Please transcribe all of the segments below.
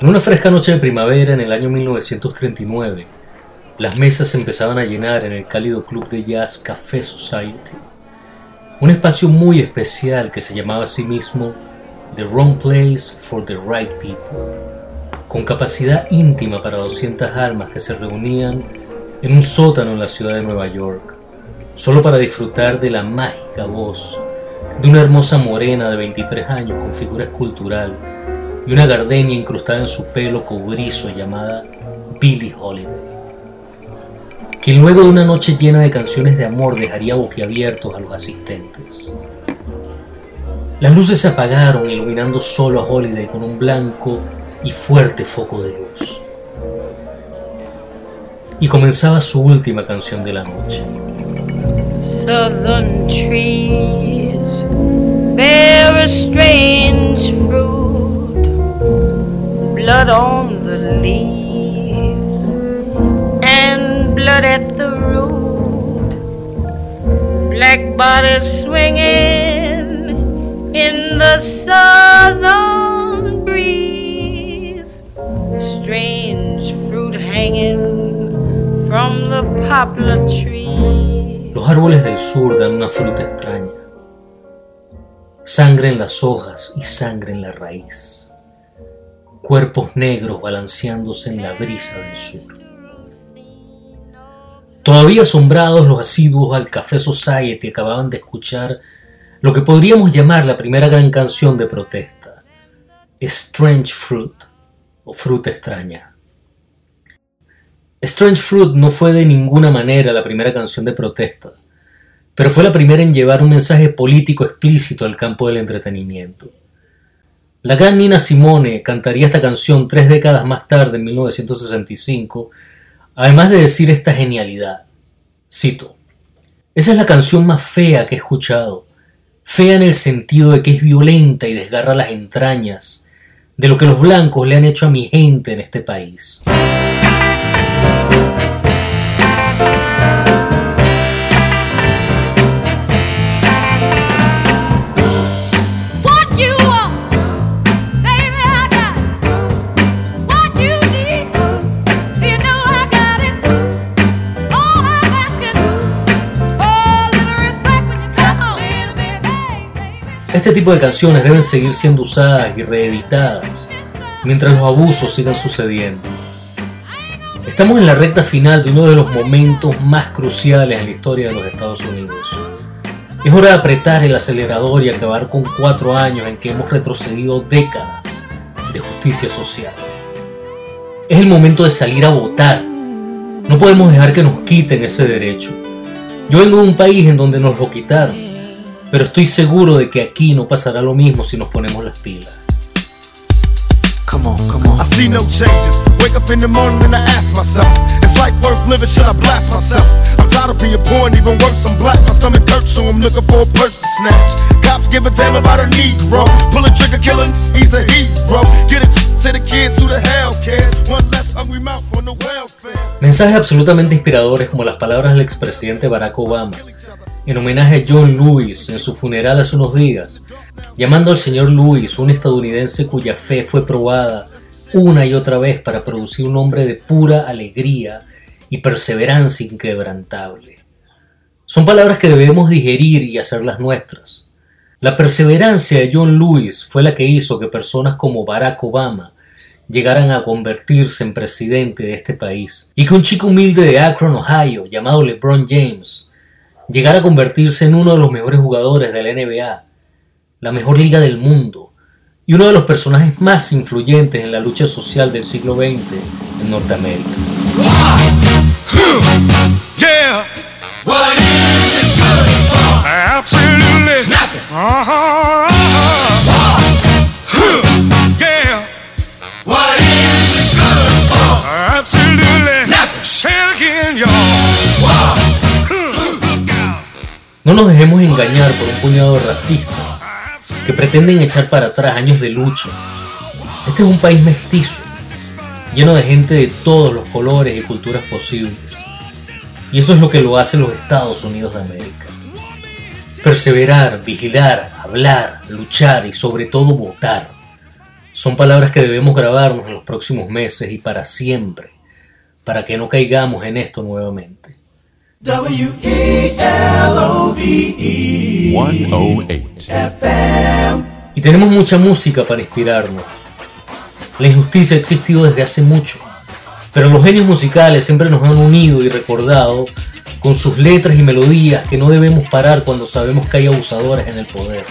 En una fresca noche de primavera en el año 1939, las mesas se empezaban a llenar en el cálido club de jazz Café Society, un espacio muy especial que se llamaba a sí mismo The Wrong Place for the Right People, con capacidad íntima para 200 almas que se reunían en un sótano en la ciudad de Nueva York, solo para disfrutar de la mágica voz de una hermosa morena de 23 años con figura escultural y una gardenia incrustada en su pelo cobrizo llamada Billie Holiday, quien luego de una noche llena de canciones de amor dejaría boquiabiertos a los asistentes. Las luces se apagaron iluminando solo a Holiday con un blanco y fuerte foco de luz. Y comenzaba su última canción de la noche. Southern trees bear a strange fruit, blood on the leaves and blood at the root, black bodies swinging in the southern breeze, strange fruit hanging from the poplar tree. Los árboles del sur dan una fruta extraña. Sangre en las hojas y sangre en la raíz. Cuerpos negros balanceándose en la brisa del sur. Todavía asombrados los asiduos al Café Society acababan de escuchar lo que podríamos llamar la primera gran canción de protesta, Strange Fruit o Fruta extraña. Strange Fruit no fue de ninguna manera la primera canción de protesta, pero fue la primera en llevar un mensaje político explícito al campo del entretenimiento. La gran Nina Simone cantaría esta canción tres décadas más tarde, en 1965, además de decir esta genialidad. Cito, esa es la canción más fea que he escuchado, fea en el sentido de que es violenta y desgarra las entrañas de lo que los blancos le han hecho a mi gente en este país. Este tipo de canciones deben seguir siendo usadas y reeditadas mientras los abusos sigan sucediendo. Estamos en la recta final de uno de los momentos más cruciales en la historia de los Estados Unidos. Es hora de apretar el acelerador y acabar con cuatro años en que hemos retrocedido décadas de justicia social. Es el momento de salir a votar. No podemos dejar que nos quiten ese derecho. Yo vengo de un país en donde nos lo quitaron pero estoy seguro de que aquí no pasará lo mismo si nos ponemos las pilas. Come on, come on. I see no changes. Wake up in the morning and I ask myself, is life worth living? Should I blast myself? I'm tired of being poor and even worse, I'm black. My stomach hurts, so I'm looking for a purse to snatch. Cops give a damn about a Negro. Pull a trigger, killing, he's a hero. Get it to the kids who the hell cares. One less hungry mouth on the welfare. Mensajes absolutamente inspiradores como las palabras del expresidente Barack Obama en homenaje a John Lewis en su funeral hace unos días, llamando al señor Lewis un estadounidense cuya fe fue probada una y otra vez para producir un hombre de pura alegría y perseverancia inquebrantable. Son palabras que debemos digerir y hacerlas nuestras. La perseverancia de John Lewis fue la que hizo que personas como Barack Obama llegaran a convertirse en presidente de este país, y que un chico humilde de Akron, Ohio, llamado LeBron James, llegar a convertirse en uno de los mejores jugadores de la NBA, la mejor liga del mundo y uno de los personajes más influyentes en la lucha social del siglo XX en Norteamérica. No nos dejemos engañar por un puñado de racistas que pretenden echar para atrás años de lucha. Este es un país mestizo, lleno de gente de todos los colores y culturas posibles. Y eso es lo que lo hacen los Estados Unidos de América. Perseverar, vigilar, hablar, luchar y sobre todo votar. Son palabras que debemos grabarnos en los próximos meses y para siempre, para que no caigamos en esto nuevamente. Y tenemos mucha música para inspirarnos. La injusticia ha existido desde hace mucho, pero los genios musicales siempre nos han unido y recordado con sus letras y melodías que no debemos parar cuando sabemos que hay abusadores en el poder.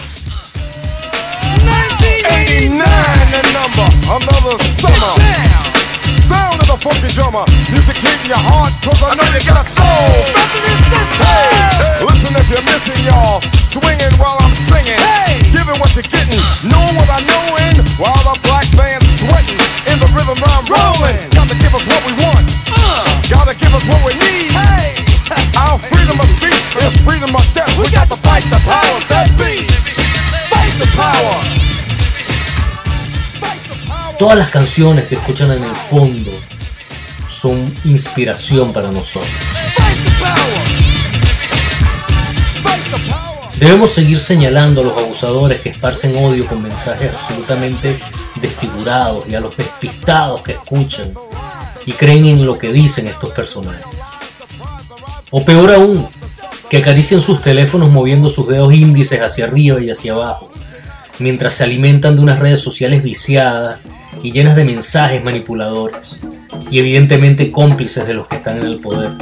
Sound of the funky drummer, music hitting your heart, cause I know you got a soul. Hey, listen Todas las canciones que escuchan en el fondo son inspiración para nosotros. Debemos seguir señalando a los abusadores que esparcen odio con mensajes absolutamente desfigurados y a los despistados que escuchan y creen en lo que dicen estos personajes. O peor aún, que acarician sus teléfonos moviendo sus dedos índices hacia arriba y hacia abajo, mientras se alimentan de unas redes sociales viciadas y llenas de mensajes manipuladores, y evidentemente cómplices de los que están en el poder.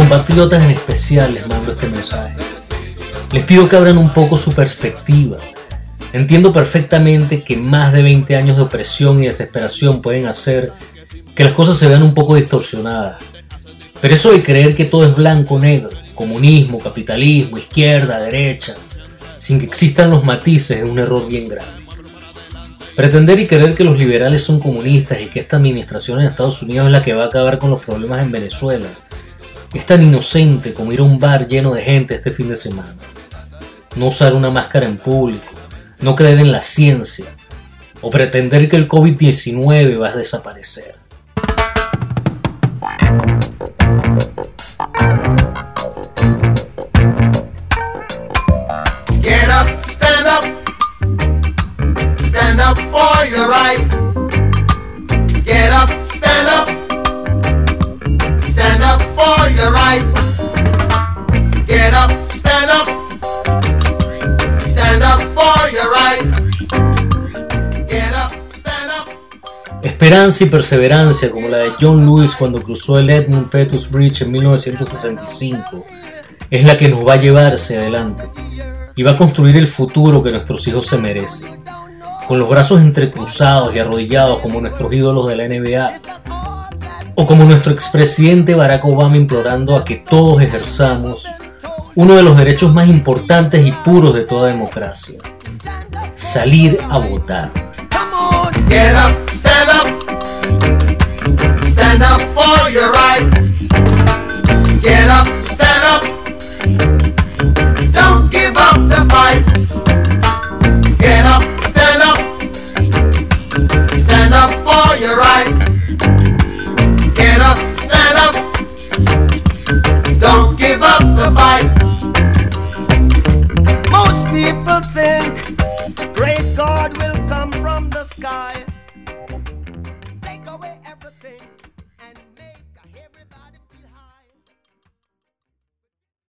Compatriotas en especial les mando este mensaje. Les pido que abran un poco su perspectiva. Entiendo perfectamente que más de 20 años de opresión y desesperación pueden hacer que las cosas se vean un poco distorsionadas. Pero eso de creer que todo es blanco o negro, comunismo, capitalismo, izquierda, derecha, sin que existan los matices es un error bien grave. Pretender y creer que los liberales son comunistas y que esta administración en Estados Unidos es la que va a acabar con los problemas en Venezuela es tan inocente como ir a un bar lleno de gente este fin de semana. No usar una máscara en público, no creer en la ciencia o pretender que el COVID-19 va a desaparecer. Esperanza y perseverancia como la de John Lewis cuando cruzó el Edmund Pettus Bridge en 1965 es la que nos va a llevar hacia adelante y va a construir el futuro que nuestros hijos se merecen. Con los brazos entrecruzados y arrodillados como nuestros ídolos de la NBA, o como nuestro expresidente Barack Obama implorando a que todos ejerzamos uno de los derechos más importantes y puros de toda democracia, salir a votar.